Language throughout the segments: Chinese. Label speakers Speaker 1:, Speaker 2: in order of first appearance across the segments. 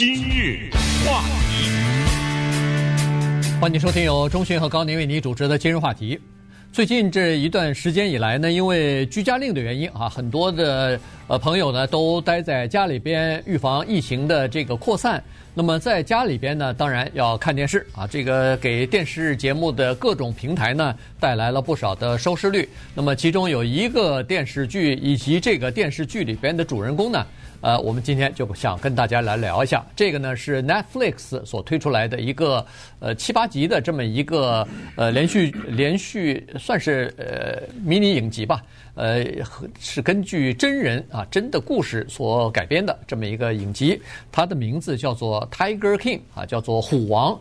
Speaker 1: 今日话题，
Speaker 2: 欢迎收听由钟迅和高宁为你主持的今日话题。最近这一段时间以来呢，因为居家令的原因啊，很多的呃朋友呢都待在家里边，预防疫情的这个扩散。那么在家里边呢，当然要看电视啊，这个给电视节目的各种平台呢带来了不少的收视率。那么其中有一个电视剧以及这个电视剧里边的主人公呢。呃，我们今天就想跟大家来聊一下，这个呢是 Netflix 所推出来的一个呃七八集的这么一个呃连续连续算是呃迷你影集吧，呃是根据真人啊真的故事所改编的这么一个影集，它的名字叫做 Tiger King 啊，叫做虎王。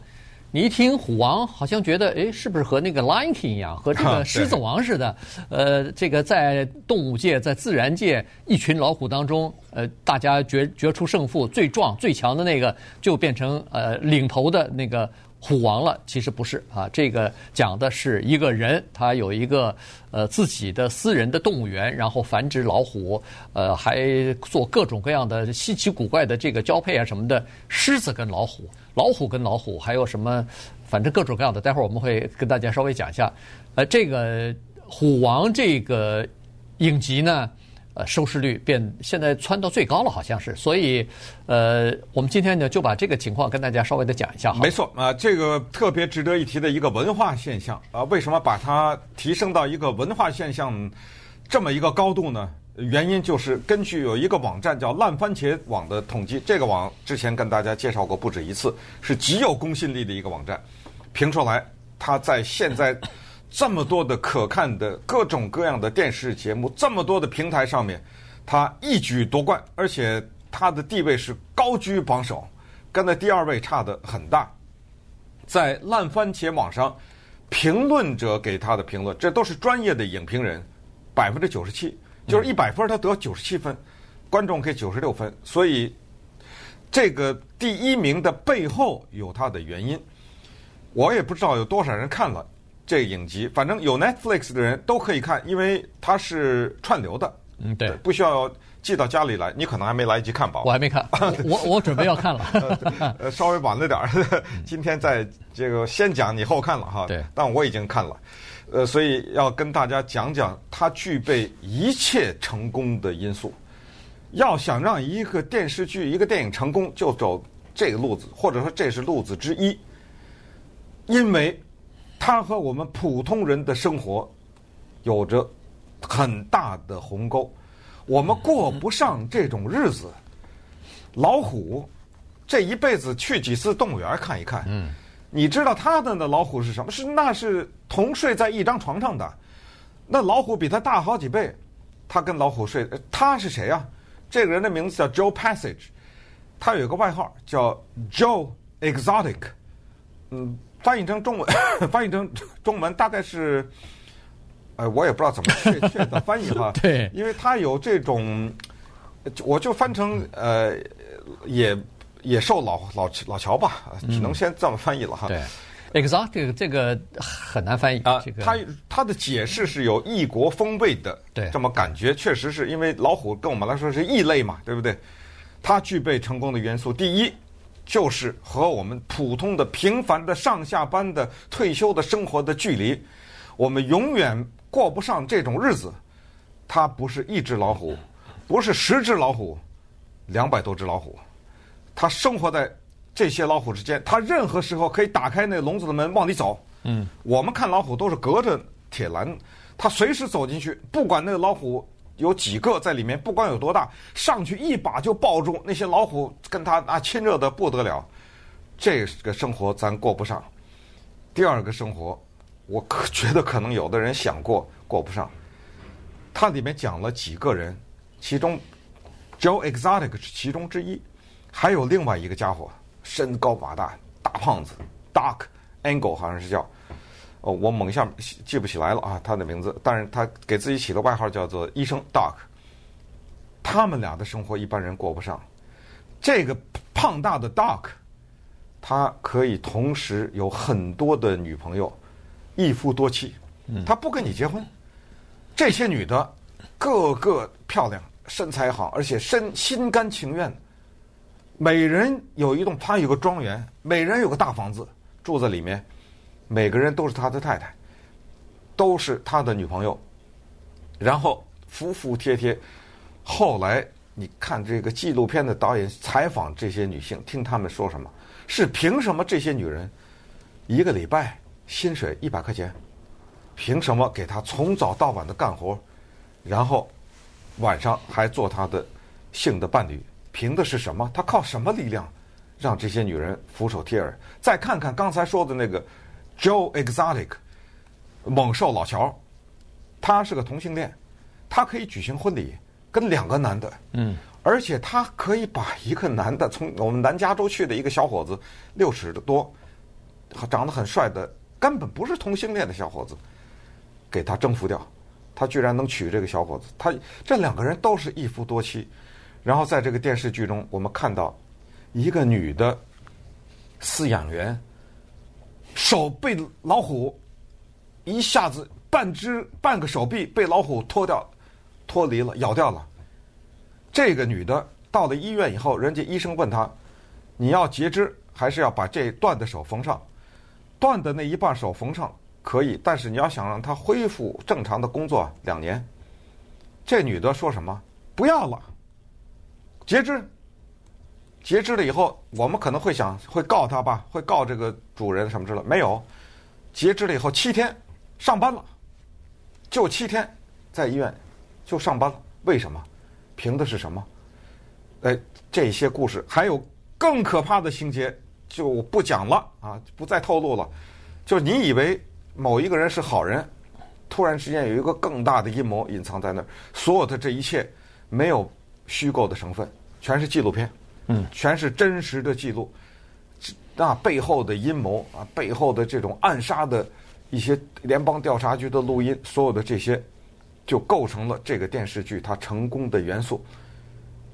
Speaker 2: 你一听虎王，好像觉得诶，是不是和那个 Lion King 一样，和这个狮子王似的？呃，这个在动物界、在自然界，一群老虎当中，呃，大家决决出胜负，最壮最强的那个就变成呃领头的那个虎王了。其实不是啊，这个讲的是一个人，他有一个呃自己的私人的动物园，然后繁殖老虎，呃，还做各种各样的稀奇古怪的这个交配啊什么的，狮子跟老虎。老虎跟老虎还有什么？反正各种各样的，待会儿我们会跟大家稍微讲一下。呃，这个虎王这个影集呢，呃，收视率变现在蹿到最高了，好像是。所以，呃，我们今天呢就把这个情况跟大家稍微的讲一下。
Speaker 3: 没错啊，这个特别值得一提的一个文化现象啊，为什么把它提升到一个文化现象这么一个高度呢？原因就是根据有一个网站叫烂番茄网的统计，这个网之前跟大家介绍过不止一次，是极有公信力的一个网站。评出来，它在现在这么多的可看的各种各样的电视节目，这么多的平台上面，他一举夺冠，而且他的地位是高居榜首，跟那第二位差的很大。在烂番茄网上，评论者给他的评论，这都是专业的影评人，百分之九十七。就是一百分，他得九十七分，观众给九十六分，所以这个第一名的背后有它的原因。我也不知道有多少人看了这个影集，反正有 Netflix 的人都可以看，因为它是串流的。
Speaker 2: 嗯，对，
Speaker 3: 不需要寄到家里来，你可能还没来得及看吧？
Speaker 2: 我还没看，我我准备要看了，
Speaker 3: 呃，稍微晚了点儿。今天在这个先讲，你后看了哈。
Speaker 2: 对，
Speaker 3: 但我已经看了。呃，所以要跟大家讲讲它具备一切成功的因素。要想让一个电视剧、一个电影成功，就走这个路子，或者说这是路子之一。因为它和我们普通人的生活有着很大的鸿沟，我们过不上这种日子。老虎这一辈子去几次动物园看一看。嗯。你知道他的那老虎是什么？是那是同睡在一张床上的，那老虎比他大好几倍，他跟老虎睡。他是谁啊？这个人的名字叫 Joe Passage，他有一个外号叫 Joe Exotic，嗯，翻译成中文，翻译成中文大概是，呃，我也不知道怎么确 确的翻译哈。
Speaker 2: 对，
Speaker 3: 因为它有这种，我就翻成呃野。野兽老老老乔吧，只能先这么翻译了哈。
Speaker 2: 对，exotic 这个很难翻译
Speaker 3: 啊。它它的解释是有异国风味的，
Speaker 2: 对，
Speaker 3: 这么感觉确实是因为老虎跟我们来说是异类嘛，对不对？它具备成功的元素，第一就是和我们普通的平凡的上下班的退休的生活的距离，我们永远过不上这种日子。它不是一只老虎，不是十只老虎，两百多只老虎。它生活在这些老虎之间，它任何时候可以打开那笼子的门往里走。嗯，我们看老虎都是隔着铁栏，它随时走进去，不管那个老虎有几个在里面，不管有多大，上去一把就抱住那些老虎，跟他啊亲热的不得了。这个生活咱过不上。第二个生活，我可觉得可能有的人想过过不上。它里面讲了几个人，其中 Joe Exotic 是其中之一。还有另外一个家伙，身高马大，大胖子，Doc Angle 好像是叫，哦，我猛一下记不起来了啊，他的名字，但是他给自己起的外号叫做医生 Doc。他们俩的生活一般人过不上。这个胖大的 Doc，他可以同时有很多的女朋友，一夫多妻，他不跟你结婚。这些女的个个漂亮，身材好，而且身心甘情愿。每人有一栋，他有个庄园，每人有个大房子住在里面，每个人都是他的太太，都是他的女朋友，然后服服帖帖。后来你看这个纪录片的导演采访这些女性，听他们说什么？是凭什么这些女人一个礼拜薪水一百块钱？凭什么给他从早到晚的干活，然后晚上还做他的性的伴侣？凭的是什么？他靠什么力量让这些女人俯首帖耳？再看看刚才说的那个 Joe Exotic 猛兽老乔，他是个同性恋，他可以举行婚礼跟两个男的，嗯，而且他可以把一个男的从我们南加州去的一个小伙子六尺多，长得很帅的，根本不是同性恋的小伙子。给他征服掉，他居然能娶这个小伙子。他这两个人都是一夫多妻，然后在这个电视剧中，我们看到一个女的饲养员手被老虎一下子半只半个手臂被老虎脱掉脱离了咬掉了。这个女的到了医院以后，人家医生问她：“你要截肢还是要把这断的手缝上？断的那一半手缝上。”可以，但是你要想让她恢复正常的工作两年，这女的说什么？不要了，截肢，截肢了以后，我们可能会想会告他吧，会告这个主人什么之类。没有，截肢了以后七天上班了，就七天在医院就上班了。为什么？凭的是什么？哎，这些故事还有更可怕的情节就不讲了啊，不再透露了。就你以为。某一个人是好人，突然之间有一个更大的阴谋隐藏在那儿。所有的这一切没有虚构的成分，全是纪录片，嗯，全是真实的记录。那背后的阴谋啊，背后的这种暗杀的一些联邦调查局的录音，所有的这些就构成了这个电视剧它成功的元素。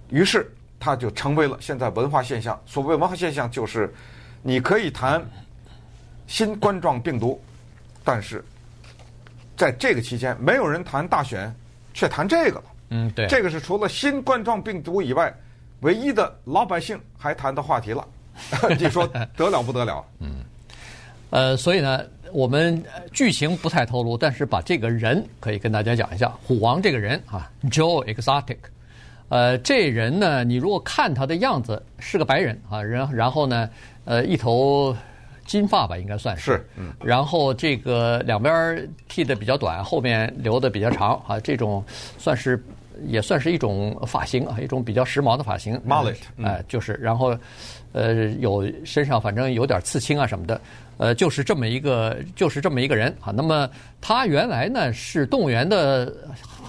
Speaker 3: 于是它就成为了现在文化现象。所谓文化现象，就是你可以谈新冠状病毒。但是，在这个期间，没有人谈大选，却谈这个了。
Speaker 2: 嗯，对，
Speaker 3: 这个是除了新冠状病毒以外，唯一的老百姓还谈的话题了。你说得了不得了？
Speaker 2: 嗯，呃，所以呢，我们剧情不太透露，但是把这个人可以跟大家讲一下，虎王这个人啊，Joe Exotic，呃，这人呢，你如果看他的样子，是个白人啊，然然后呢，呃，一头。金发吧，应该算是。
Speaker 3: 是，嗯。
Speaker 2: 然后这个两边剃的比较短，后面留的比较长啊，这种算是也算是一种发型啊，一种比较时髦的发型。
Speaker 3: Mullet，
Speaker 2: 哎，就是，然后呃，有身上反正有点刺青啊什么的，呃，就是这么一个，就是这么一个人啊。那么他原来呢是动物园的，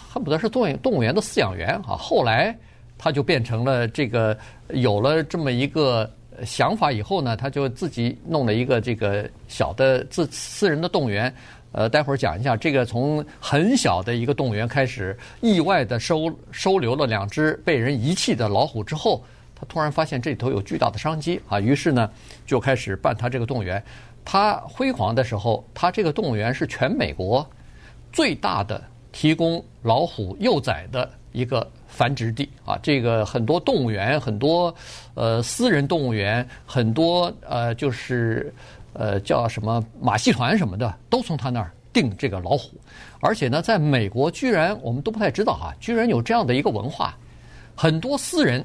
Speaker 2: 恨不得是动物动物园的饲养员啊，后来他就变成了这个有了这么一个。想法以后呢，他就自己弄了一个这个小的自私人的动物园。呃，待会儿讲一下这个从很小的一个动物园开始，意外的收收留了两只被人遗弃的老虎之后，他突然发现这里头有巨大的商机啊，于是呢就开始办他这个动物园。他辉煌的时候，他这个动物园是全美国最大的提供老虎幼崽的一个。繁殖地啊，这个很多动物园，很多呃私人动物园，很多呃就是呃叫什么马戏团什么的，都从他那儿订这个老虎。而且呢，在美国居然我们都不太知道哈、啊，居然有这样的一个文化，很多私人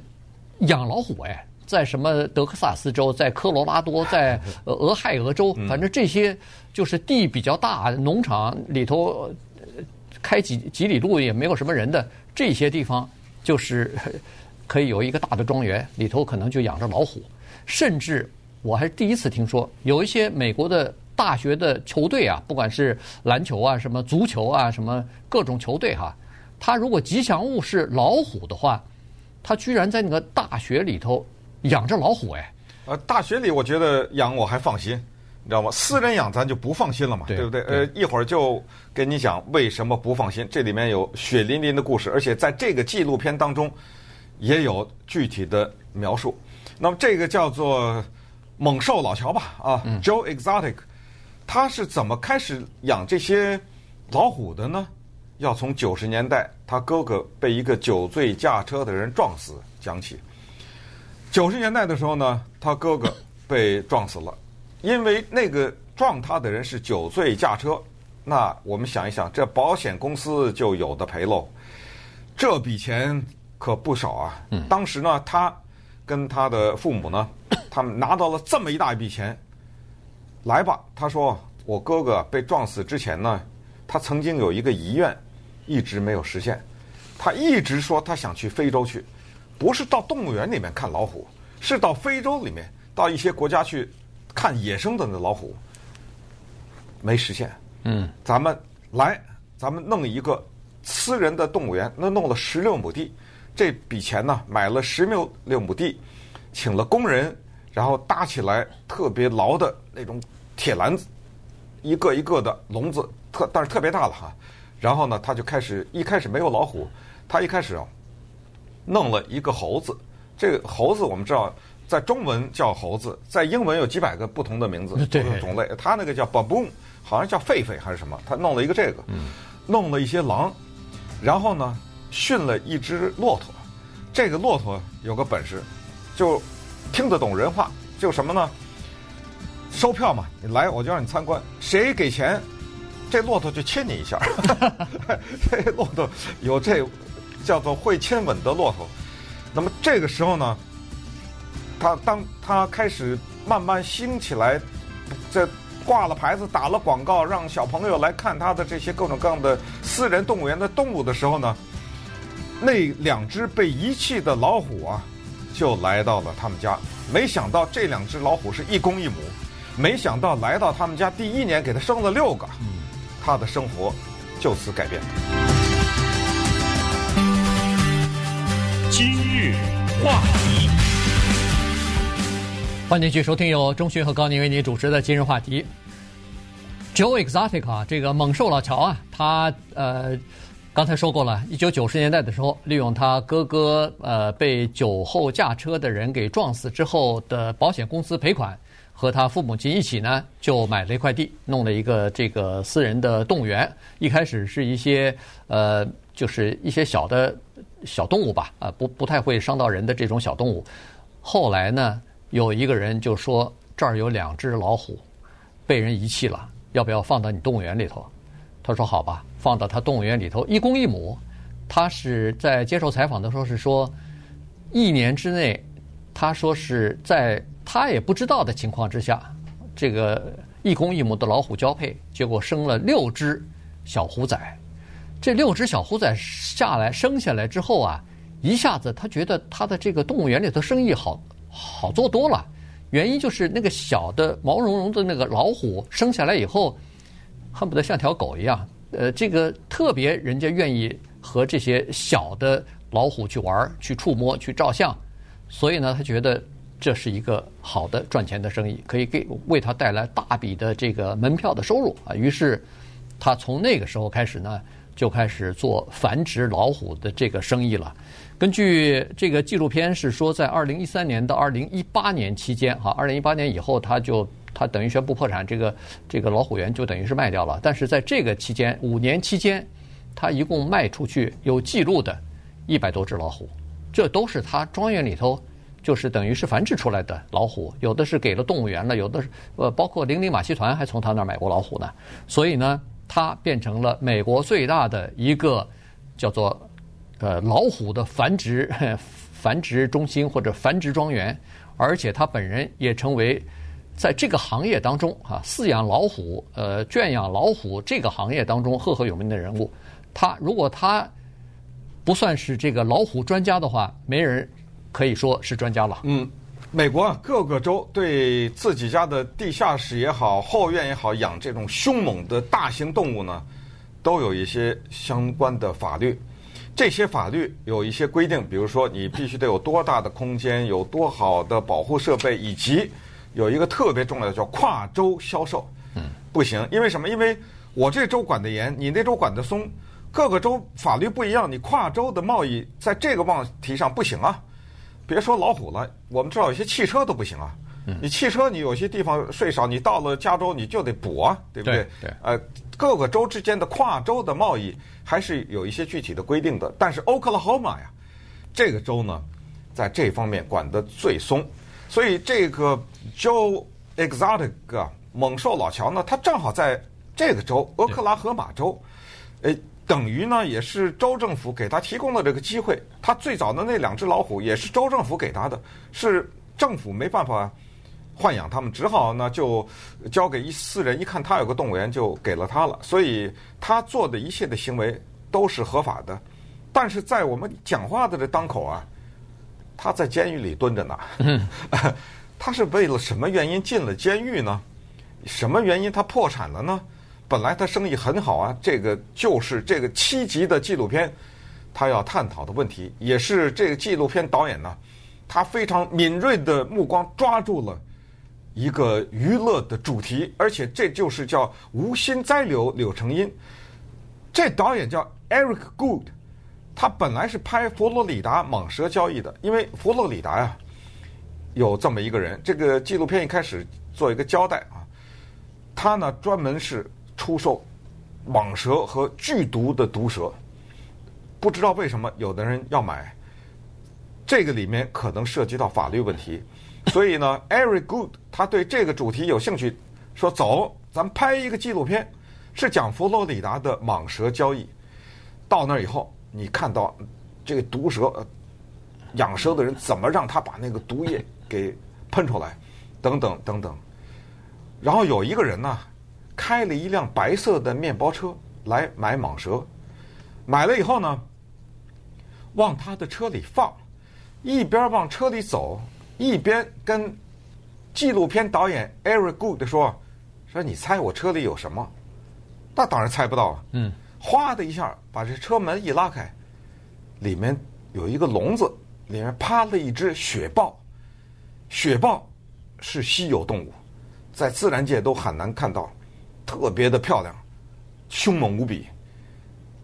Speaker 2: 养老虎哎，在什么德克萨斯州，在科罗拉多，在 俄亥俄州，反正这些就是地比较大，农场里头开几几里路也没有什么人的这些地方。就是 可以有一个大的庄园，里头可能就养着老虎，甚至我还是第一次听说，有一些美国的大学的球队啊，不管是篮球啊、什么足球啊、什么各种球队哈，他如果吉祥物是老虎的话，他居然在那个大学里头养着老虎哎。
Speaker 3: 呃，大学里我觉得养我还放心。你知道吗？私人养咱就不放心了嘛，对，对不对？呃，一会儿就跟你讲为什么不放心。这里面有血淋淋的故事，而且在这个纪录片当中也有具体的描述。那么这个叫做猛兽老乔吧，啊，嗯，Joe Exotic，他是怎么开始养这些老虎的呢？要从九十年代他哥哥被一个酒醉驾车的人撞死讲起。九十年代的时候呢，他哥哥被撞死了，因为那个撞他的人是酒醉驾车。那我们想一想，这保险公司就有的赔喽。这笔钱可不少啊。当时呢，他跟他的父母呢，他们拿到了这么一大笔钱。来吧，他说，我哥哥被撞死之前呢，他曾经有一个遗愿，一直没有实现。他一直说他想去非洲去。不是到动物园里面看老虎，是到非洲里面，到一些国家去看野生的那老虎，没实现。嗯，咱们来，咱们弄一个私人的动物园，那弄了十六亩地，这笔钱呢，买了十六六亩地，请了工人，然后搭起来特别牢的那种铁篮子，一个一个的笼子，特但是特别大了哈。然后呢，他就开始，一开始没有老虎，他一开始啊。弄了一个猴子，这个猴子我们知道，在中文叫猴子，在英文有几百个不同的名字，不同种类。他那个叫 baboon，好像叫狒狒还是什么？他弄了一个这个，弄了一些狼，然后呢，训了一只骆驼。这个骆驼有个本事，就听得懂人话，就什么呢？收票嘛，你来我就让你参观，谁给钱，这骆驼就亲你一下。这骆驼有这。叫做会亲吻的骆驼，那么这个时候呢，他当他开始慢慢兴起来，这挂了牌子、打了广告，让小朋友来看他的这些各种各样的私人动物园的动物的时候呢，那两只被遗弃的老虎啊，就来到了他们家。没想到这两只老虎是一公一母，没想到来到他们家第一年给他生了六个，他的生活就此改变。
Speaker 1: 今日话题，
Speaker 2: 欢迎继续收听由钟迅和高宁为您主持的今日话题。Joe Exotic 啊，这个猛兽老乔啊，他呃刚才说过了，一九九十年代的时候，利用他哥哥呃被酒后驾车的人给撞死之后的保险公司赔款，和他父母亲一起呢，就买了一块地，弄了一个这个私人的动物园。一开始是一些呃，就是一些小的。小动物吧，啊，不不太会伤到人的这种小动物。后来呢，有一个人就说这儿有两只老虎被人遗弃了，要不要放到你动物园里头？他说好吧，放到他动物园里头，一公一母。他是在接受采访的时候是说，一年之内，他说是在他也不知道的情况之下，这个一公一母的老虎交配，结果生了六只小虎崽。这六只小虎崽下来生下来之后啊，一下子他觉得他的这个动物园里头生意好好做多了。原因就是那个小的毛茸茸的那个老虎生下来以后，恨不得像条狗一样，呃，这个特别人家愿意和这些小的老虎去玩、去触摸、去照相。所以呢，他觉得这是一个好的赚钱的生意，可以给为他带来大笔的这个门票的收入啊。于是他从那个时候开始呢。就开始做繁殖老虎的这个生意了。根据这个纪录片是说，在二零一三年到二零一八年期间，哈，二零一八年以后，他就他等于宣布破产，这个这个老虎园就等于是卖掉了。但是在这个期间，五年期间，他一共卖出去有记录的一百多只老虎，这都是他庄园里头就是等于是繁殖出来的老虎，有的是给了动物园了，有的是呃，包括零零马戏团还从他那儿买过老虎呢。所以呢。它变成了美国最大的一个叫做呃老虎的繁殖 繁殖中心或者繁殖庄园，而且他本人也成为在这个行业当中啊饲养老虎呃圈养老虎这个行业当中赫赫有名的人物。他如果他不算是这个老虎专家的话，没人可以说是专家了。
Speaker 3: 嗯。美国啊，各个州对自己家的地下室也好、后院也好，养这种凶猛的大型动物呢，都有一些相关的法律。这些法律有一些规定，比如说你必须得有多大的空间，有多好的保护设备，以及有一个特别重要的叫跨州销售。嗯，不行，因为什么？因为我这州管得严，你那州管得松，各个州法律不一样，你跨州的贸易在这个问题上不行啊。别说老虎了，我们知道有些汽车都不行啊。你汽车你有些地方税少，你到了加州你就得补啊，对不对？
Speaker 2: 对。
Speaker 3: 呃，各个州之间的跨州的贸易还是有一些具体的规定的。但是 Oklahoma 呀，这个州呢，在这方面管得最松。所以这个 Joe Exotic 猛兽老乔呢，他正好在这个州，俄克拉荷马州，诶，等于呢也是州政府给他提供了这个机会。他最早的那两只老虎也是州政府给他的，是政府没办法豢养他们，只好呢就交给一私人。一看他有个动物园，就给了他了。所以他做的一切的行为都是合法的。但是在我们讲话的这当口啊，他在监狱里蹲着呢。他是为了什么原因进了监狱呢？什么原因他破产了呢？本来他生意很好啊，这个就是这个七集的纪录片，他要探讨的问题，也是这个纪录片导演呢，他非常敏锐的目光抓住了一个娱乐的主题，而且这就是叫无心栽柳柳成荫。这导演叫 Eric Good，他本来是拍佛罗里达蟒蛇交易的，因为佛罗里达呀有这么一个人，这个纪录片一开始做一个交代啊。他呢，专门是出售蟒蛇和剧毒的毒蛇，不知道为什么有的人要买，这个里面可能涉及到法律问题，所以呢，Eric Good 他对这个主题有兴趣，说走，咱们拍一个纪录片，是讲佛罗里达的蟒蛇交易。到那儿以后，你看到这个毒蛇，养蛇的人怎么让他把那个毒液给喷出来，等等等等。然后有一个人呢，开了一辆白色的面包车来买蟒蛇，买了以后呢，往他的车里放，一边往车里走，一边跟纪录片导演 Eric Goode 说：“说你猜我车里有什么？”那当然猜不到。嗯，哗的一下把这车门一拉开，里面有一个笼子，里面趴了一只雪豹。雪豹是稀有动物。在自然界都很难看到，特别的漂亮，凶猛无比。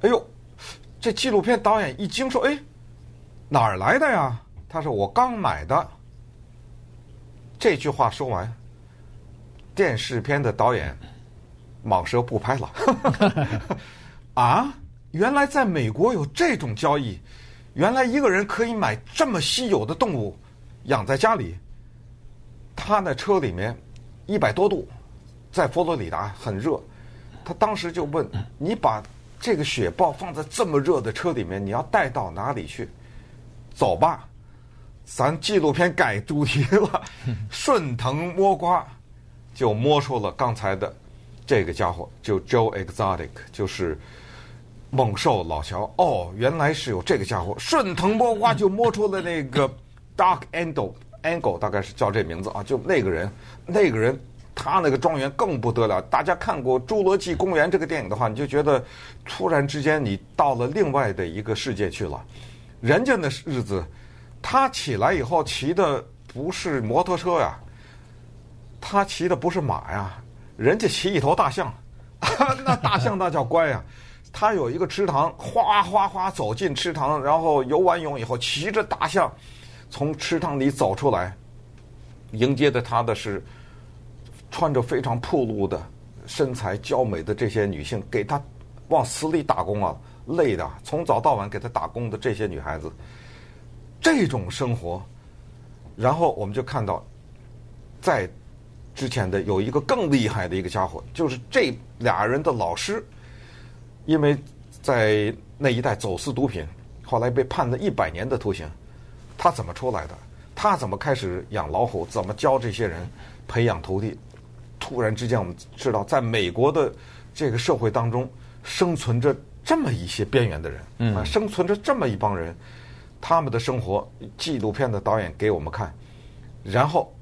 Speaker 3: 哎呦，这纪录片导演一惊说：“哎，哪儿来的呀？”他说：“我刚买的。”这句话说完，电视片的导演蟒蛇不拍了。啊，原来在美国有这种交易，原来一个人可以买这么稀有的动物养在家里。他那车里面。一百多度，在佛罗里达很热，他当时就问：“你把这个雪豹放在这么热的车里面，你要带到哪里去？”走吧，咱纪录片改主题了，顺藤摸瓜，就摸出了刚才的这个家伙，就 Joe Exotic，就是猛兽老乔。哦，原来是有这个家伙，顺藤摸瓜就摸出了那个 Dark Angle。Angle 大概是叫这名字啊，就那个人，那个人，他那个庄园更不得了。大家看过《侏罗纪公园》这个电影的话，你就觉得突然之间你到了另外的一个世界去了。人家那日子，他起来以后骑的不是摩托车呀，他骑的不是马呀，人家骑一头大象，那大象那叫乖呀。他有一个池塘，哗哗哗走进池塘，然后游完泳以后，骑着大象。从池塘里走出来，迎接的他的是穿着非常暴露的、身材娇美的这些女性，给他往死里打工啊，累的从早到晚给他打工的这些女孩子，这种生活，然后我们就看到，在之前的有一个更厉害的一个家伙，就是这俩人的老师，因为在那一带走私毒品，后来被判了一百年的徒刑。他怎么出来的？他怎么开始养老虎？怎么教这些人培养徒弟？突然之间，我们知道，在美国的这个社会当中，生存着这么一些边缘的人，嗯，生存着这么一帮人，他们的生活，纪录片的导演给我们看，然后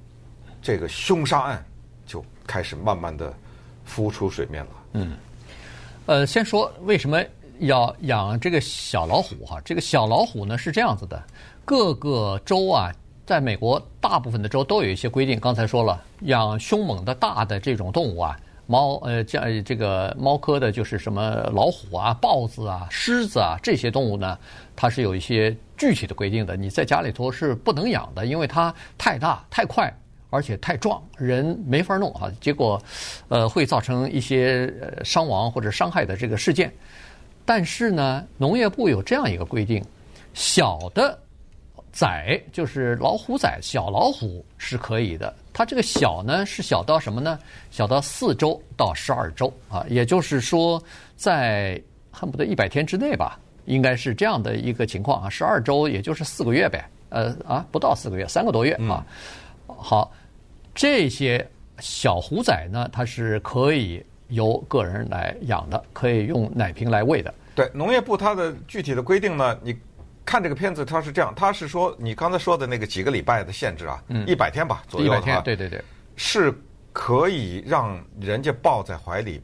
Speaker 3: 这个凶杀案就开始慢慢的浮出水面了。
Speaker 2: 嗯，呃，先说为什么要养这个小老虎哈？这个小老虎呢是这样子的。各个州啊，在美国大部分的州都有一些规定。刚才说了，养凶猛的大的这种动物啊，猫呃，像这个猫科的，就是什么老虎啊、豹子啊、狮子啊这些动物呢，它是有一些具体的规定的。你在家里头是不能养的，因为它太大、太快，而且太壮，人没法弄啊。结果，呃，会造成一些伤亡或者伤害的这个事件。但是呢，农业部有这样一个规定，小的。崽就是老虎崽，小老虎是可以的。它这个小呢，是小到什么呢？小到四周到十二周啊，也就是说，在恨不得一百天之内吧，应该是这样的一个情况啊。十二周也就是四个月呗，呃啊，不到四个月，三个多月啊。好，这些小虎崽呢，它是可以由个人来养的，可以用奶瓶来喂的。
Speaker 3: 对，农业部它的具体的规定呢，你。看这个片子，他是这样，他是说你刚才说的那个几个礼拜的限制啊，一百天吧左右啊，
Speaker 2: 对对对，
Speaker 3: 是可以让人家抱在怀里，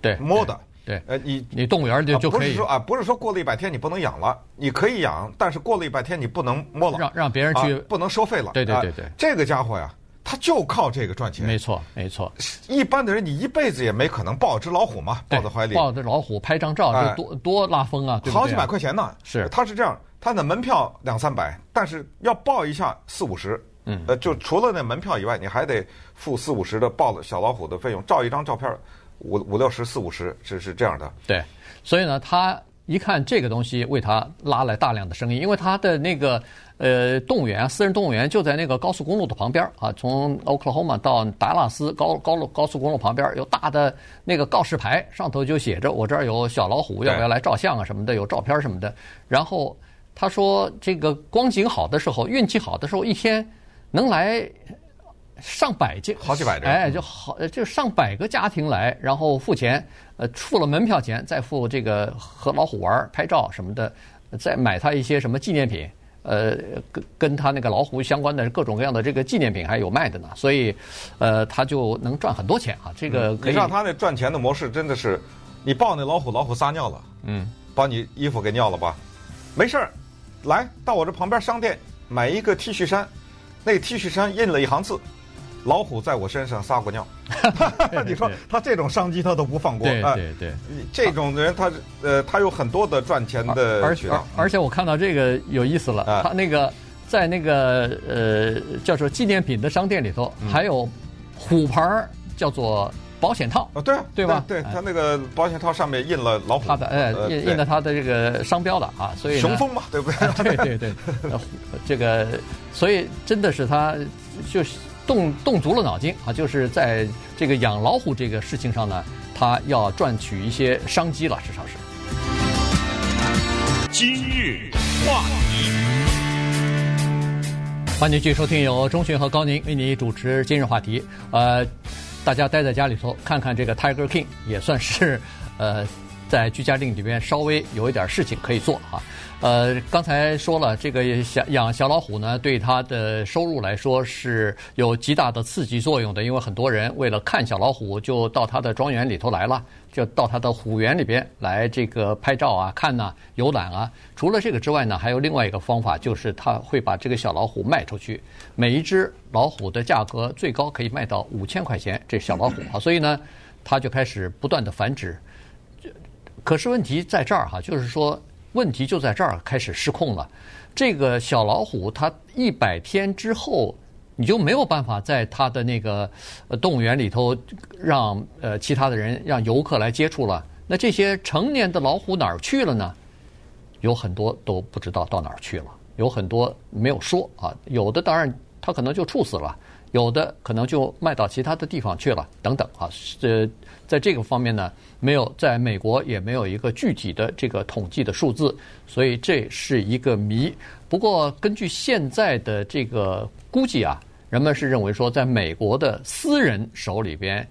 Speaker 2: 对
Speaker 3: 摸的，
Speaker 2: 对，
Speaker 3: 呃，你
Speaker 2: 你动物园就就可以，
Speaker 3: 不是说啊，不是说过了一百天你不能养了，你可以养，但是过了一百天你不能摸了，
Speaker 2: 让让别人去，
Speaker 3: 不能收费了，
Speaker 2: 对对对对，
Speaker 3: 这个家伙呀，他就靠这个赚钱，
Speaker 2: 没错没错，
Speaker 3: 一般的人你一辈子也没可能抱只老虎嘛，抱在怀里，
Speaker 2: 抱着老虎拍张照，这多多拉风啊，
Speaker 3: 好几百块钱呢，
Speaker 2: 是，
Speaker 3: 他是这样。他的门票两三百，但是要抱一下四五十，嗯，呃，就除了那门票以外，你还得付四五十的抱了小老虎的费用，照一张照片五五六十四五十，是是这样的。
Speaker 2: 对，所以呢，他一看这个东西，为他拉来大量的生意，因为他的那个呃动物园，私人动物园就在那个高速公路的旁边啊，从 Oklahoma 到达拉斯高高路高速公路旁边有大的那个告示牌，上头就写着我这儿有小老虎，要不要来照相啊什么的，有照片什么的，然后。他说：“这个光景好的时候，运气好的时候，一天能来上百件，
Speaker 3: 好几百人，
Speaker 2: 哎，就好，就上百个家庭来，然后付钱，呃，付了门票钱，再付这个和老虎玩、拍照什么的，再买他一些什么纪念品，呃，跟跟他那个老虎相关的各种各样的这个纪念品还有卖的呢，所以，呃，他就能赚很多钱啊。这个可以，
Speaker 3: 你让他那赚钱的模式真的是，你抱那老虎，老虎撒尿了，嗯，把你衣服给尿了吧，没事儿。”来到我这旁边商店买一个 T 恤衫，那 T 恤衫印了一行字：“老虎在我身上撒过尿。”你说他这种商机他都不放过。
Speaker 2: 对对对，
Speaker 3: 这种人他呃他有很多的赚钱的渠道。
Speaker 2: 而且我看到这个有意思了，他那个在那个呃叫做纪念品的商店里头，还有虎牌叫做。保险套
Speaker 3: 啊，对啊，
Speaker 2: 对吧？
Speaker 3: 对他那个保险套上面印了老虎，
Speaker 2: 他的哎，印印了他的这个商标的啊，所以
Speaker 3: 雄风嘛，对不对？
Speaker 2: 对对对，这个所以真的是他就是动动足了脑筋啊，就是在这个养老虎这个事情上呢，他要赚取一些商机了，至少是。
Speaker 1: 今日话题，
Speaker 2: 欢迎继续收听由钟迅和高宁为你主持今日话题，呃。大家待在家里头看看这个 Tiger King，也算是，呃，在居家令里边稍微有一点事情可以做哈。呃，刚才说了，这个小养小老虎呢，对他的收入来说是有极大的刺激作用的，因为很多人为了看小老虎，就到他的庄园里头来了，就到他的虎园里边来这个拍照啊、看呐、游览啊。除了这个之外呢，还有另外一个方法，就是他会把这个小老虎卖出去，每一只老虎的价格最高可以卖到五千块钱，这小老虎啊，所以呢，他就开始不断的繁殖。可是问题在这儿哈，就是说。问题就在这儿开始失控了。这个小老虎，它一百天之后，你就没有办法在它的那个动物园里头让呃其他的人让游客来接触了。那这些成年的老虎哪儿去了呢？有很多都不知道到哪儿去了，有很多没有说啊。有的当然它可能就处死了，有的可能就卖到其他的地方去了，等等啊。这在这个方面呢。没有，在美国也没有一个具体的这个统计的数字，所以这是一个谜。不过根据现在的这个估计啊，人们是认为说，在美国的私人手里边，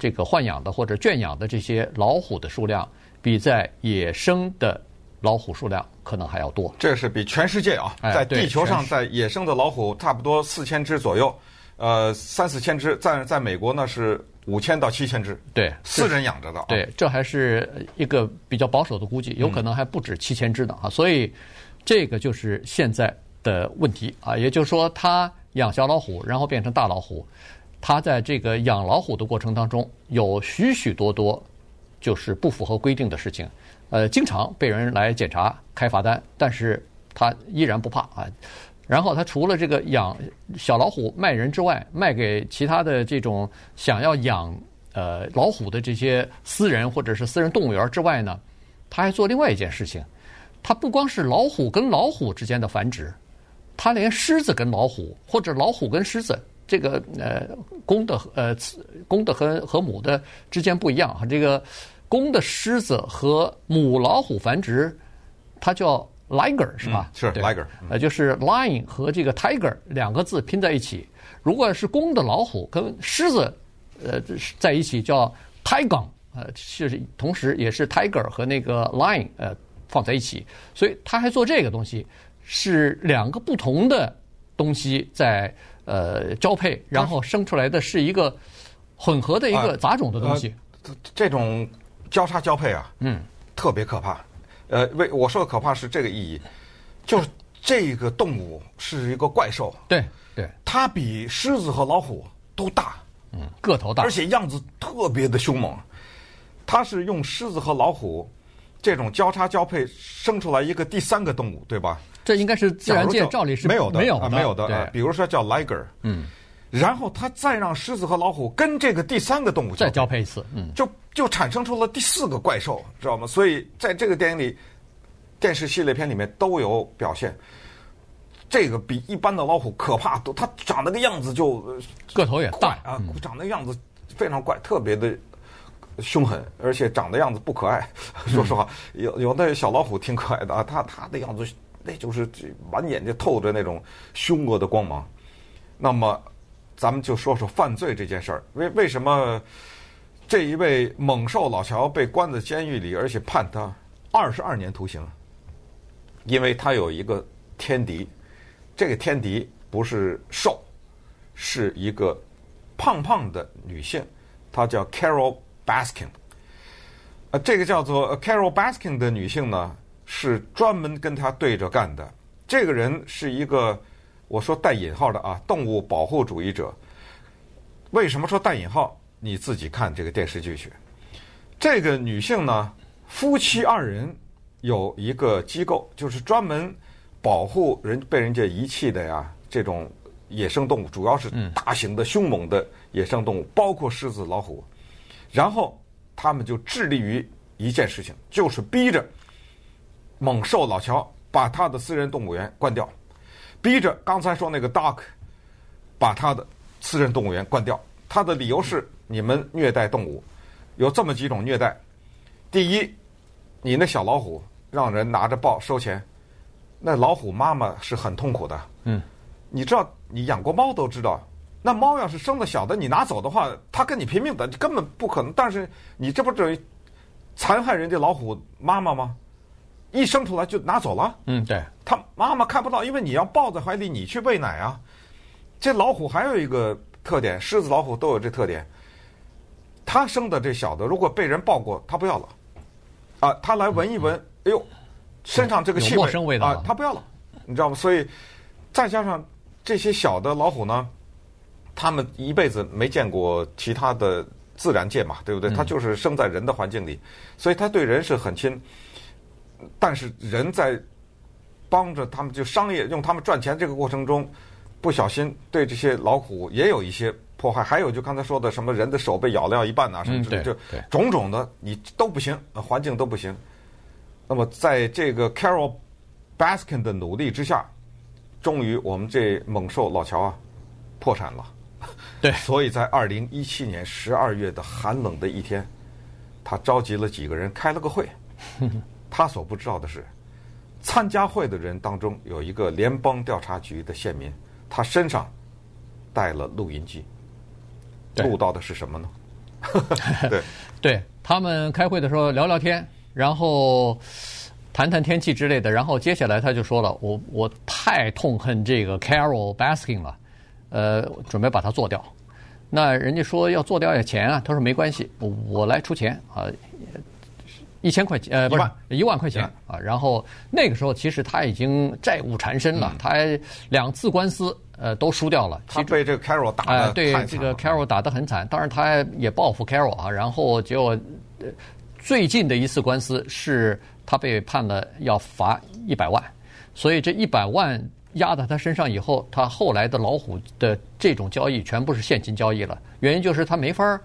Speaker 2: 这个豢养的或者圈养的这些老虎的数量，比在野生的老虎数量可能还要多。
Speaker 3: 这是比全世界啊，在地球上，在野生的老虎差不多四千只左右，呃，三四千只，在在美国呢是。五千到七千只，
Speaker 2: 对，
Speaker 3: 私人养着的。
Speaker 2: 对，这还是一个比较保守的估计，有可能还不止七千只呢啊！所以这个就是现在的问题啊。也就是说，他养小老虎，然后变成大老虎，他在这个养老虎的过程当中，有许许多多就是不符合规定的事情，呃，经常被人来检查、开罚单，但是他依然不怕啊。然后他除了这个养小老虎卖人之外，卖给其他的这种想要养呃老虎的这些私人或者是私人动物园之外呢，他还做另外一件事情。他不光是老虎跟老虎之间的繁殖，他连狮子跟老虎，或者老虎跟狮子，这个呃公的呃公的和和母的之间不一样哈。这个公的狮子和母老虎繁殖，它叫 liger 是吧？
Speaker 3: 是 liger，
Speaker 2: 呃，就是 lion 和这个 tiger 两个字拼在一起。如果是公的老虎跟狮子呃在一起叫 tiger，呃是同时也是 tiger 和那个 lion 呃放在一起，所以他还做这个东西。是两个不同的东西在呃交配，然后生出来的是一个混合的一个杂种的东西。
Speaker 3: 这种交叉交配啊，嗯，特别可怕。呃，为我说的可怕是这个意义，就是这个动物是一个怪兽。
Speaker 2: 对对，
Speaker 3: 它比狮子和老虎都大，
Speaker 2: 嗯，个头大，
Speaker 3: 而且样子特别的凶猛。它是用狮子和老虎这种交叉交配生出来一个第三个动物，对吧？
Speaker 2: 这应该是自然界照理是
Speaker 3: 没有的，
Speaker 2: 没有的，
Speaker 3: 没有的。啊，比如说叫 liger，嗯，然后他再让狮子和老虎跟这个第三个动物
Speaker 2: 再交配一次，嗯，
Speaker 3: 就就产生出了第四个怪兽，知道吗？所以在这个电影里，电视系列片里面都有表现。这个比一般的老虎可怕多，它长那个样子就
Speaker 2: 个头也大
Speaker 3: 啊，长那个样子非常怪，特别的凶狠，而且长的样子不可爱。说实话，有有的小老虎挺可爱的啊，它它的样子。那就是满眼睛透着那种凶恶的光芒。那么，咱们就说说犯罪这件事儿。为为什么这一位猛兽老乔被关在监狱里，而且判他二十二年徒刑？因为他有一个天敌，这个天敌不是兽，是一个胖胖的女性，她叫 Carol Baskin。呃，这个叫做 Carol Baskin 的女性呢，是专门跟他对着干的。这个人是一个，我说带引号的啊，动物保护主义者。为什么说带引号？你自己看这个电视剧去。这个女性呢，夫妻二人有一个机构，就是专门保护人被人家遗弃的呀，这种野生动物，主要是大型的凶猛的野生动物，包括狮子、老虎。然后他们就致力于一件事情，就是逼着。猛兽老乔把他的私人动物园关掉，逼着刚才说那个 Doc 把他的私人动物园关掉。他的理由是：你们虐待动物，有这么几种虐待。第一，你那小老虎让人拿着报收钱，那老虎妈妈是很痛苦的。嗯，你知道，你养过猫都知道，那猫要是生的小的，你拿走的话，它跟你拼命的，你根本不可能。但是你这不等于残害人家老虎妈妈吗？一生出来就拿走了，
Speaker 2: 嗯，对，
Speaker 3: 他妈妈看不到，因为你要抱在怀里，你去喂奶啊。这老虎还有一个特点，狮子、老虎都有这特点。他生的这小的，如果被人抱过，他不要了，啊，他来闻一闻，哎呦，身上这个气味，
Speaker 2: 陌生味道
Speaker 3: 啊，他不要了，你知道吗？所以再加上这些小的老虎呢，他们一辈子没见过其他的自然界嘛，对不对？他就是生在人的环境里，所以他对人是很亲。但是人在帮着他们就商业用他们赚钱这个过程中，不小心对这些老虎也有一些迫害。还有就刚才说的什么人的手被咬掉一半啊，什么之类，就种种的你都不行，环境都不行。那么在这个 Carol Baskin 的努力之下，终于我们这猛兽老乔啊破产了。
Speaker 2: 对，
Speaker 3: 所以在二零一七年十二月的寒冷的一天，他召集了几个人开了个会。他所不知道的是，参加会的人当中有一个联邦调查局的县民，他身上带了录音机，录到的是什么呢？对，
Speaker 2: 对他们开会的时候聊聊天，然后谈谈天气之类的，然后接下来他就说了：“我我太痛恨这个 Carol Baskin 了，呃，准备把他做掉。”那人家说要做掉要钱啊，他说没关系，我我来出钱啊。一千块钱，呃，不是一万块钱啊。然后那个时候，其实他已经债务缠身了，他两次官司，呃，都输掉了。
Speaker 3: 他被这个 Carol 打的，
Speaker 2: 对这个 Carol 打得很惨。当然，他也报复 Carol 啊。然后结果最近的一次官司是他被判了要罚一百万，所以这一百万压在他身上以后，他后来的老虎的这种交易全部是现金交易了。原因就是他没法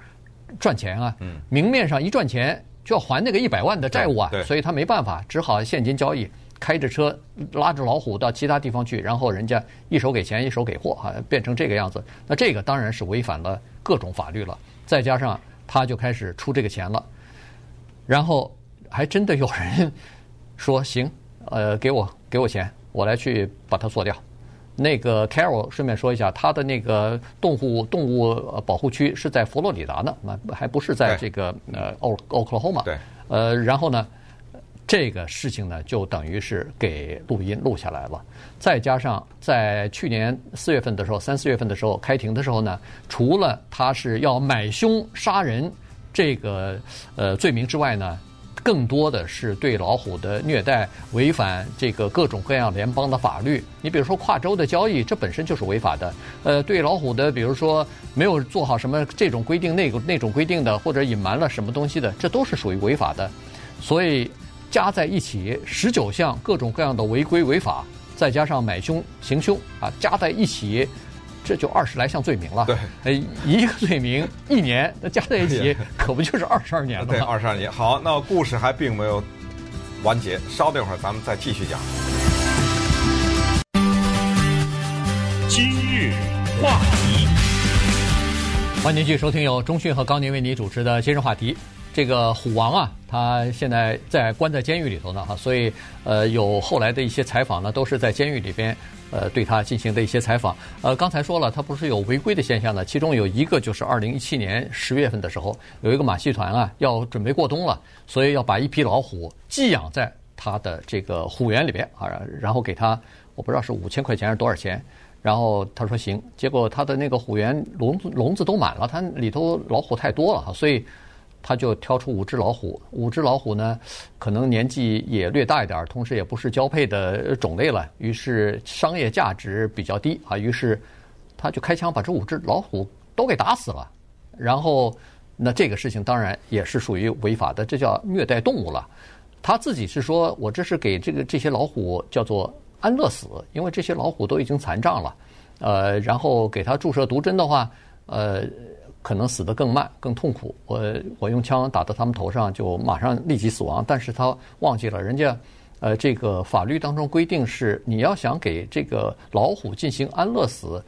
Speaker 2: 赚钱啊，明面上一赚钱。就要还那个一百万的债务啊，所以他没办法，只好现金交易。开着车拉着老虎到其他地方去，然后人家一手给钱一手给货，啊，变成这个样子。那这个当然是违反了各种法律了。再加上他就开始出这个钱了，然后还真的有人说行，呃，给我给我钱，我来去把它做掉。那个 Carol 顺便说一下，他的那个动物动物保护区是在佛罗里达呢，那还不是在这个呃奥奥克拉荷马。
Speaker 3: 对，
Speaker 2: 呃，然后呢？这个事情呢，就等于是给录音录下来了。再加上在去年四月份的时候，三四月份的时候开庭的时候呢，除了他是要买凶杀人这个呃罪名之外呢，更多的是对老虎的虐待，违反这个各种各样联邦的法律。你比如说跨州的交易，这本身就是违法的。呃，对老虎的，比如说没有做好什么这种规定、那个那种规定的，或者隐瞒了什么东西的，这都是属于违法的。所以。加在一起十九项各种各样的违规违法，再加上买凶行凶啊，加在一起，这就二十来项罪名了。
Speaker 3: 对，哎
Speaker 2: 一个罪名一年，那加在一起 可不就是二十二年了吗？
Speaker 3: 对，二十二年。好，那故事还并没有完结，稍等一会儿咱们再继续讲。
Speaker 1: 今日话题，
Speaker 2: 欢迎继续收听由中讯和高宁为你主持的今日话题。这个虎王啊，他现在在关在监狱里头呢，哈，所以呃，有后来的一些采访呢，都是在监狱里边呃对他进行的一些采访。呃，刚才说了，他不是有违规的现象呢，其中有一个就是二零一七年十月份的时候，有一个马戏团啊要准备过冬了，所以要把一批老虎寄养在他的这个虎园里边啊，然后给他我不知道是五千块钱还是多少钱，然后他说行，结果他的那个虎园笼子笼子都满了，他里头老虎太多了哈，所以。他就挑出五只老虎，五只老虎呢，可能年纪也略大一点，同时也不是交配的种类了，于是商业价值比较低啊，于是他就开枪把这五只老虎都给打死了。然后，那这个事情当然也是属于违法的，这叫虐待动物了。他自己是说，我这是给这个这些老虎叫做安乐死，因为这些老虎都已经残障了，呃，然后给他注射毒针的话，呃。可能死得更慢、更痛苦。我我用枪打到他们头上，就马上立即死亡。但是他忘记了，人家呃，这个法律当中规定是，你要想给这个老虎进行安乐死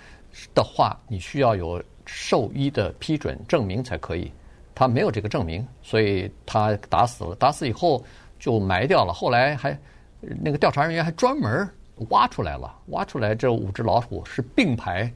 Speaker 2: 的话，你需要有兽医的批准证明才可以。他没有这个证明，所以他打死了。打死以后就埋掉了。后来还那个调查人员还专门挖出来了，挖出来这五只老虎是并排。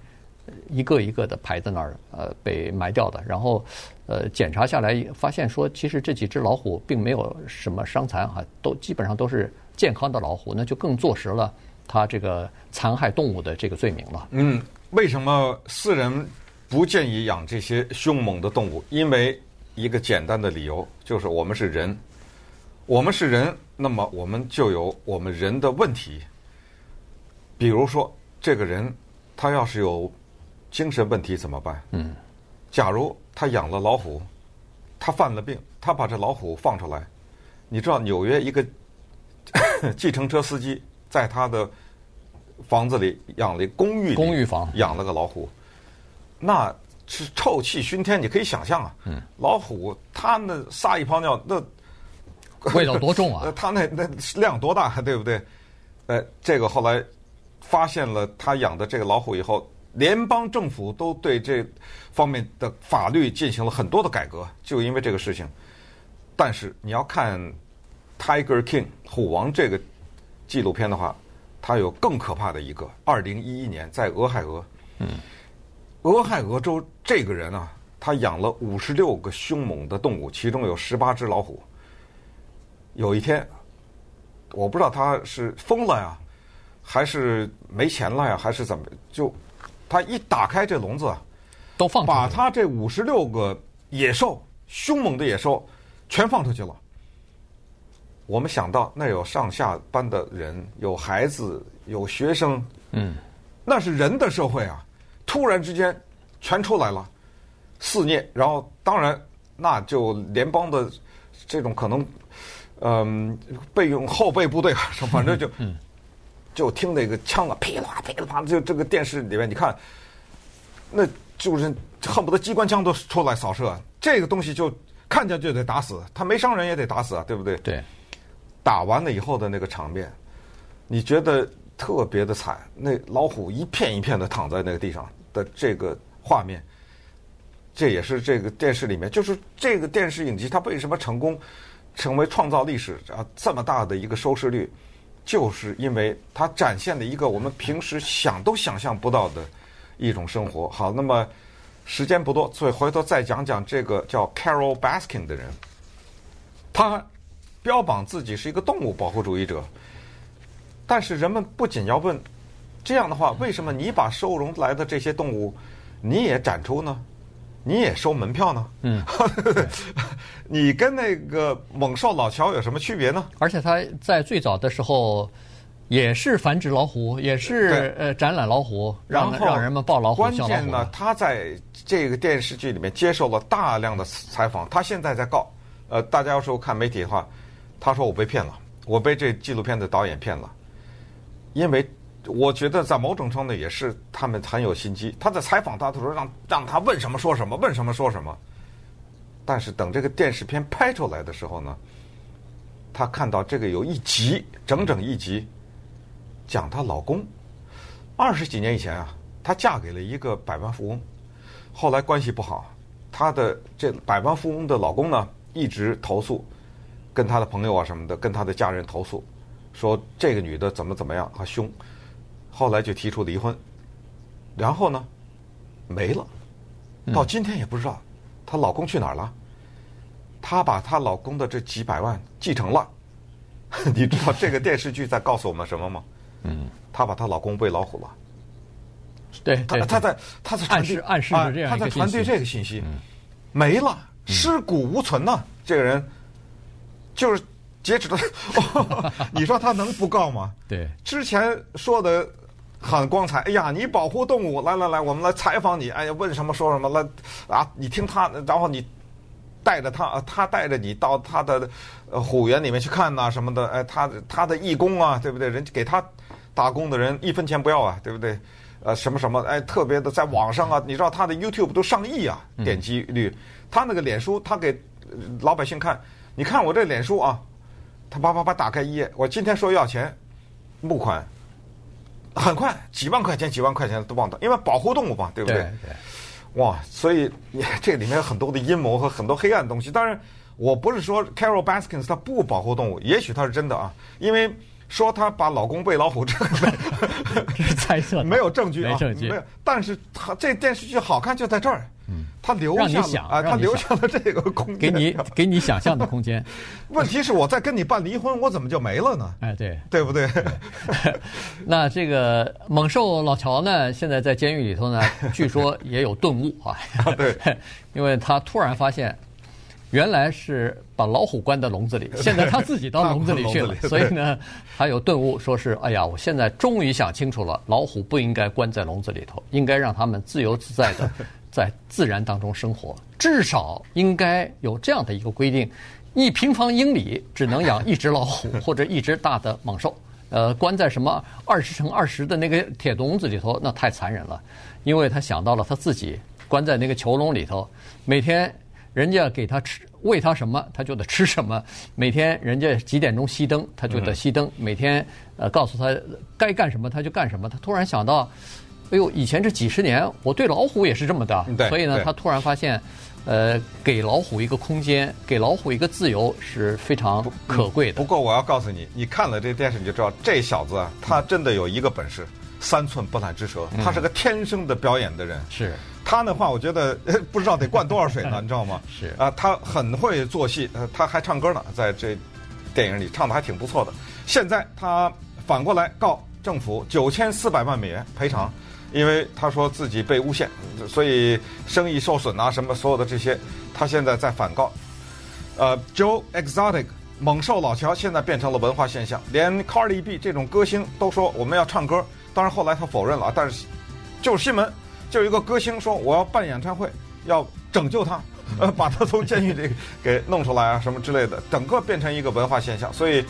Speaker 2: 一个一个的排在那儿，呃，被埋掉的。然后，呃，检查下来发现说，其实这几只老虎并没有什么伤残哈，都基本上都是健康的老虎，那就更坐实了他这个残害动物的这个罪名了。
Speaker 3: 嗯，为什么私人不建议养这些凶猛的动物？因为一个简单的理由，就是我们是人，我们是人，那么我们就有我们人的问题。比如说，这个人他要是有。精神问题怎么办？嗯，假如他养了老虎，他犯了病，他把这老虎放出来，你知道纽约一个 计程车司机在他的房子里养了公寓
Speaker 2: 公寓房
Speaker 3: 养了个老虎，那是臭气熏天，你可以想象啊。嗯，老虎它那撒一泡尿，那
Speaker 2: 味道多重啊？
Speaker 3: 他那那量多大，对不对？呃，这个后来发现了他养的这个老虎以后。联邦政府都对这方面的法律进行了很多的改革，就因为这个事情。但是你要看《Tiger King》虎王这个纪录片的话，它有更可怕的一个。二零一一年在俄亥俄，嗯，俄亥俄州这个人啊，他养了五十六个凶猛的动物，其中有十八只老虎。有一天，我不知道他是疯了呀，还是没钱了呀，还是怎么就。他一打开这笼子，
Speaker 2: 都放，
Speaker 3: 把他这五十六个野兽，凶猛的野兽，全放出去了。我们想到那有上下班的人，有孩子，有学生，嗯，那是人的社会啊！突然之间全出来了，肆虐，然后当然那就联邦的这种可能，嗯，备用后备部队，反正就。嗯就听那个枪啊，噼里啪啦，噼里啪啦，就这个电视里面，你看，那就是恨不得机关枪都出来扫射。这个东西就看见就得打死，他没伤人也得打死啊，对不对？
Speaker 2: 对。
Speaker 3: 打完了以后的那个场面，你觉得特别的惨。那老虎一片一片的躺在那个地上的这个画面，这也是这个电视里面，就是这个电视影集它为什么成功，成为创造历史啊这么大的一个收视率，就是因为它展现了一个我们平时想都想象不到的一种生活。好，那么时间不多，所以回头再讲讲这个叫 Carol Baskin 的人，他。标榜自己是一个动物保护主义者，但是人们不仅要问，这样的话，为什么你把收容来的这些动物，你也展出呢？你也收门票呢？嗯，你跟那个猛兽老乔有什么区别呢？
Speaker 2: 而且他在最早的时候也是繁殖老虎，也是呃展览老虎，让让人们抱老虎。
Speaker 3: 关键呢，他在这个电视剧里面接受了大量的采访，他现在在告。呃，大家要是看媒体的话。他说：“我被骗了，我被这纪录片的导演骗了，因为我觉得在某种程度也是他们很有心机。他在采访他的时候，让让他问什么说什么，问什么说什么。但是等这个电视片拍出来的时候呢，他看到这个有一集，整整一集，讲她老公二十几年以前啊，她嫁给了一个百万富翁，后来关系不好，她的这百万富翁的老公呢，一直投诉。”跟他的朋友啊什么的，跟他的家人投诉，说这个女的怎么怎么样啊凶，后来就提出离婚，然后呢，没了，到今天也不知道她老公去哪儿了。她把她老公的这几百万继承了，你知道这个电视剧在告诉我们什么吗？嗯，她把她老公喂老虎了。
Speaker 2: 对，
Speaker 3: 她她在她在
Speaker 2: 暗示暗示着这样
Speaker 3: 她在传递这个信息，没了，尸骨无存呐，这个人。就是截止到，你说他能不告吗？
Speaker 2: 对，
Speaker 3: 之前说的很光彩。哎呀，你保护动物，来来来，我们来采访你。哎呀，问什么说什么来啊？你听他，然后你带着他，他带着你到他的虎园里面去看呐什么的。哎，他他的义工啊，对不对？人家给他打工的人一分钱不要啊，对不对？呃，什么什么？哎，特别的，在网上啊，你知道他的 YouTube 都上亿啊点击率，他那个脸书，他给老百姓看。你看我这脸书啊，他叭叭叭打开一页，我今天说要钱募款，很快几万块钱几万块钱都忘掉，因为保护动物嘛，对不对？
Speaker 2: 对对。
Speaker 3: 哇，所以这里面有很多的阴谋和很多黑暗的东西。当然，我不是说 Carol Baskins 他不保护动物，也许他是真的啊，因为说她把老公喂老虎
Speaker 2: 这个 猜测，
Speaker 3: 没有证据啊，
Speaker 2: 没证据。
Speaker 3: 没有，但是他这电视剧好看就在这儿。嗯，他留下了啊，他留下了这个空间，
Speaker 2: 给你给你想象的空间。
Speaker 3: 问题是我在跟你办离婚，我怎么就没了呢？
Speaker 2: 哎，对，
Speaker 3: 对不对？
Speaker 2: 那这个猛兽老乔呢，现在在监狱里头呢，据说也有顿悟啊。
Speaker 3: 对，
Speaker 2: 因为他突然发现，原来是把老虎关在笼子里，现在他自己到笼子里去了，所以呢，他有顿悟，说是哎呀，我现在终于想清楚了，老虎不应该关在笼子里头，应该让他们自由自在的。在自然当中生活，至少应该有这样的一个规定：一平方英里只能养一只老虎或者一只大的猛兽。呃，关在什么二十乘二十的那个铁笼子里头，那太残忍了。因为他想到了他自己关在那个囚笼里头，每天人家给他吃喂他什么，他就得吃什么；每天人家几点钟熄灯，他就得熄灯；每天呃告诉他该干什么，他就干什么。他突然想到。哎呦，以前这几十年，我对老虎也是这么的，所以呢，他突然发现，呃，给老虎一个空间，给老虎一个自由是非常可贵的。
Speaker 3: 不过我要告诉你，你看了这电视你就知道，这小子啊，他真的有一个本事，三寸不烂之舌，他是个天生的表演的人。
Speaker 2: 是
Speaker 3: 他那话，我觉得 不知道得灌多少水呢，你知道吗？
Speaker 2: 是
Speaker 3: 啊，他很会做戏，呃，他还唱歌呢，在这电影里唱的还挺不错的。现在他反过来告政府九千四百万美元赔偿。因为他说自己被诬陷，所以生意受损啊，什么所有的这些，他现在在反告。呃，Joe Exotic 猛兽老乔现在变成了文化现象，连 Cardi B 这种歌星都说我们要唱歌。当然后来他否认了，但是就是新闻，就有一个歌星说我要办演唱会，要拯救他，呃，把他从监狱里 给弄出来啊，什么之类的，整个变成一个文化现象。所以，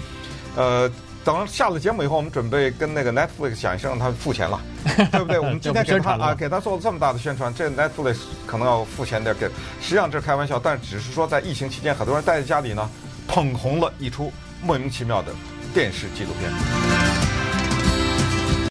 Speaker 3: 呃。等下了节目以后，我们准备跟那个 Netflix 讲一声，让他付钱了，对不对？我们今天给他啊，给他做了这么大的宣传，这 Netflix 可能要付钱点给。实际上这是开玩笑，但只是说在疫情期间，很多人待在家里呢，捧红了一出莫名其妙的电视纪录片。